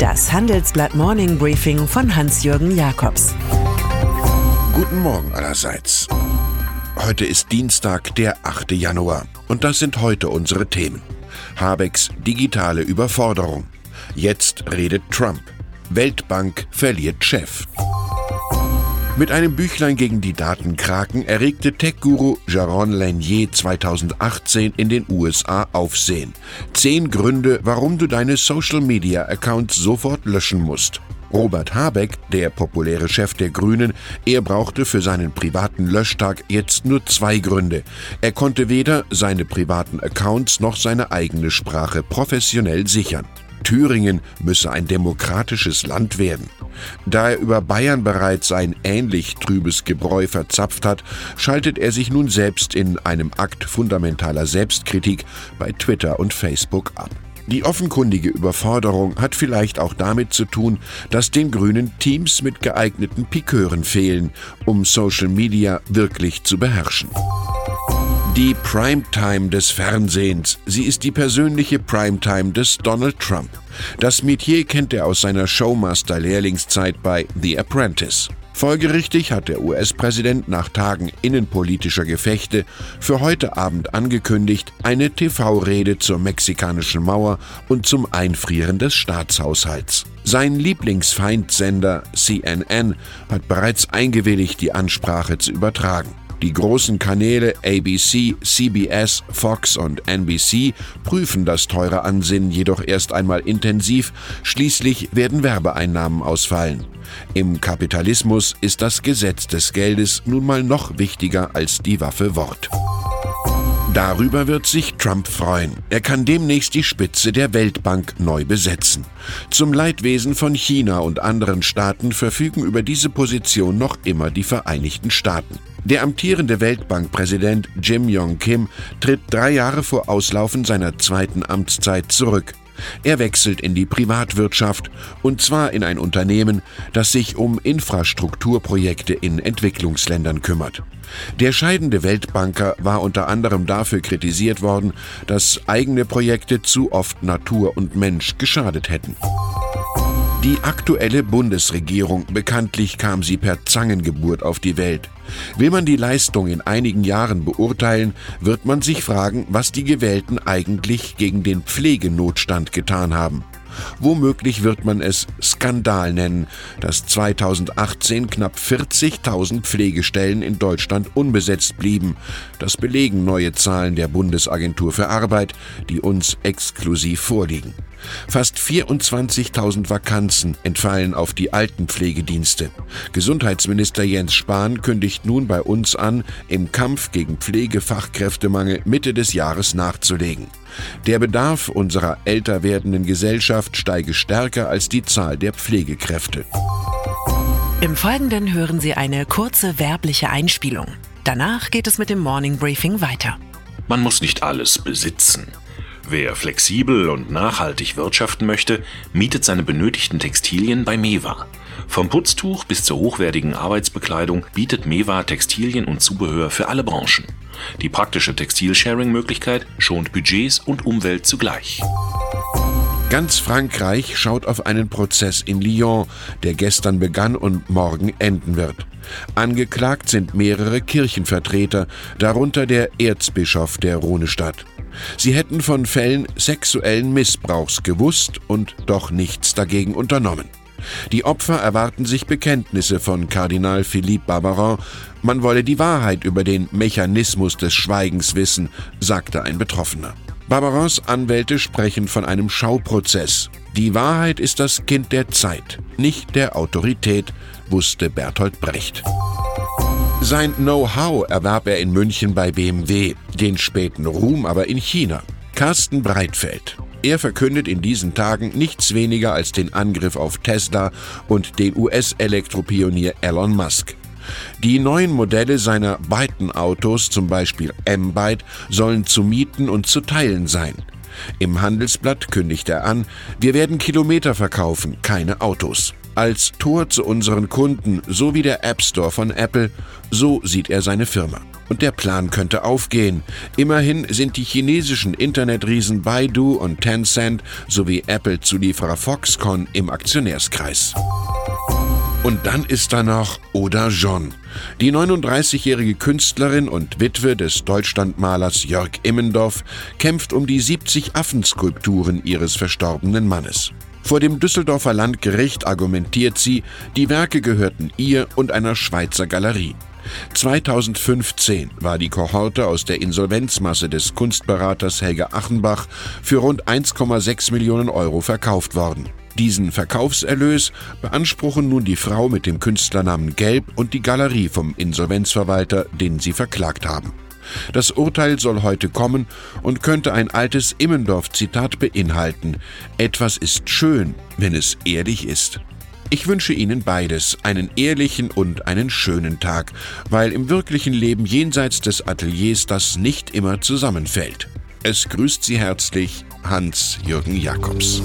Das Handelsblatt Morning Briefing von Hans-Jürgen Jakobs. Guten Morgen allerseits. Heute ist Dienstag, der 8. Januar. Und das sind heute unsere Themen. Habecks digitale Überforderung. Jetzt redet Trump. Weltbank verliert Chef. Mit einem Büchlein gegen die Datenkraken erregte Tech-Guru Jaron Lanier 2018 in den USA Aufsehen. Zehn Gründe, warum du deine Social-Media-Accounts sofort löschen musst. Robert Habeck, der populäre Chef der Grünen, er brauchte für seinen privaten Löschtag jetzt nur zwei Gründe. Er konnte weder seine privaten Accounts noch seine eigene Sprache professionell sichern. Thüringen müsse ein demokratisches Land werden. Da er über Bayern bereits ein ähnlich trübes Gebräu verzapft hat, schaltet er sich nun selbst in einem Akt fundamentaler Selbstkritik bei Twitter und Facebook ab. Die offenkundige Überforderung hat vielleicht auch damit zu tun, dass den Grünen Teams mit geeigneten Pikeuren fehlen, um Social Media wirklich zu beherrschen. Die Primetime des Fernsehens. Sie ist die persönliche Primetime des Donald Trump. Das Metier kennt er aus seiner Showmaster-Lehrlingszeit bei The Apprentice. Folgerichtig hat der US-Präsident nach Tagen innenpolitischer Gefechte für heute Abend angekündigt, eine TV-Rede zur mexikanischen Mauer und zum Einfrieren des Staatshaushalts. Sein Lieblingsfeindsender CNN hat bereits eingewilligt, die Ansprache zu übertragen. Die großen Kanäle ABC, CBS, Fox und NBC prüfen das teure Ansinnen jedoch erst einmal intensiv, schließlich werden Werbeeinnahmen ausfallen. Im Kapitalismus ist das Gesetz des Geldes nun mal noch wichtiger als die Waffe Wort. Darüber wird sich Trump freuen. Er kann demnächst die Spitze der Weltbank neu besetzen. Zum Leidwesen von China und anderen Staaten verfügen über diese Position noch immer die Vereinigten Staaten. Der amtierende Weltbankpräsident Jim Yong Kim tritt drei Jahre vor Auslaufen seiner zweiten Amtszeit zurück. Er wechselt in die Privatwirtschaft und zwar in ein Unternehmen, das sich um Infrastrukturprojekte in Entwicklungsländern kümmert. Der scheidende Weltbanker war unter anderem dafür kritisiert worden, dass eigene Projekte zu oft Natur und Mensch geschadet hätten. Die aktuelle Bundesregierung, bekanntlich kam sie per Zangengeburt auf die Welt. Will man die Leistung in einigen Jahren beurteilen, wird man sich fragen, was die Gewählten eigentlich gegen den Pflegenotstand getan haben. Womöglich wird man es Skandal nennen, dass 2018 knapp 40.000 Pflegestellen in Deutschland unbesetzt blieben. Das belegen neue Zahlen der Bundesagentur für Arbeit, die uns exklusiv vorliegen. Fast 24.000 Vakanzen entfallen auf die Altenpflegedienste. Gesundheitsminister Jens Spahn kündigt nun bei uns an, im Kampf gegen Pflegefachkräftemangel Mitte des Jahres nachzulegen. Der Bedarf unserer älter werdenden Gesellschaft steige stärker als die Zahl der Pflegekräfte. Im Folgenden hören Sie eine kurze werbliche Einspielung. Danach geht es mit dem Morning Briefing weiter. Man muss nicht alles besitzen. Wer flexibel und nachhaltig wirtschaften möchte, mietet seine benötigten Textilien bei Mewa. Vom Putztuch bis zur hochwertigen Arbeitsbekleidung bietet Mewa Textilien und Zubehör für alle Branchen. Die praktische Textilsharing-Möglichkeit schont Budgets und Umwelt zugleich. Ganz Frankreich schaut auf einen Prozess in Lyon, der gestern begann und morgen enden wird. Angeklagt sind mehrere Kirchenvertreter, darunter der Erzbischof der Rhonestadt. Sie hätten von Fällen sexuellen Missbrauchs gewusst und doch nichts dagegen unternommen. Die Opfer erwarten sich Bekenntnisse von Kardinal Philippe Barbarin. Man wolle die Wahrheit über den Mechanismus des Schweigens wissen, sagte ein Betroffener. Barbarins Anwälte sprechen von einem Schauprozess. Die Wahrheit ist das Kind der Zeit, nicht der Autorität, wusste Bertolt Brecht. Sein Know-how erwarb er in München bei BMW, den späten Ruhm aber in China. Carsten Breitfeld. Er verkündet in diesen Tagen nichts weniger als den Angriff auf Tesla und den US-Elektropionier Elon Musk. Die neuen Modelle seiner Byton-Autos, zum Beispiel M-Byte, sollen zu mieten und zu teilen sein. Im Handelsblatt kündigt er an, wir werden Kilometer verkaufen, keine Autos als Tor zu unseren Kunden, so wie der App Store von Apple, so sieht er seine Firma. Und der Plan könnte aufgehen. Immerhin sind die chinesischen Internetriesen Baidu und Tencent sowie Apple-Zulieferer Foxconn im Aktionärskreis. Und dann ist da noch Oda John. Die 39-jährige Künstlerin und Witwe des Deutschlandmalers Jörg Immendorf kämpft um die 70 Affenskulpturen ihres verstorbenen Mannes. Vor dem Düsseldorfer Landgericht argumentiert sie, die Werke gehörten ihr und einer Schweizer Galerie. 2015 war die Kohorte aus der Insolvenzmasse des Kunstberaters Helge Achenbach für rund 1,6 Millionen Euro verkauft worden. Diesen Verkaufserlös beanspruchen nun die Frau mit dem Künstlernamen Gelb und die Galerie vom Insolvenzverwalter, den sie verklagt haben. Das Urteil soll heute kommen und könnte ein altes Immendorf-Zitat beinhalten. Etwas ist schön, wenn es ehrlich ist. Ich wünsche Ihnen beides, einen ehrlichen und einen schönen Tag, weil im wirklichen Leben jenseits des Ateliers das nicht immer zusammenfällt. Es grüßt Sie herzlich Hans-Jürgen Jakobs.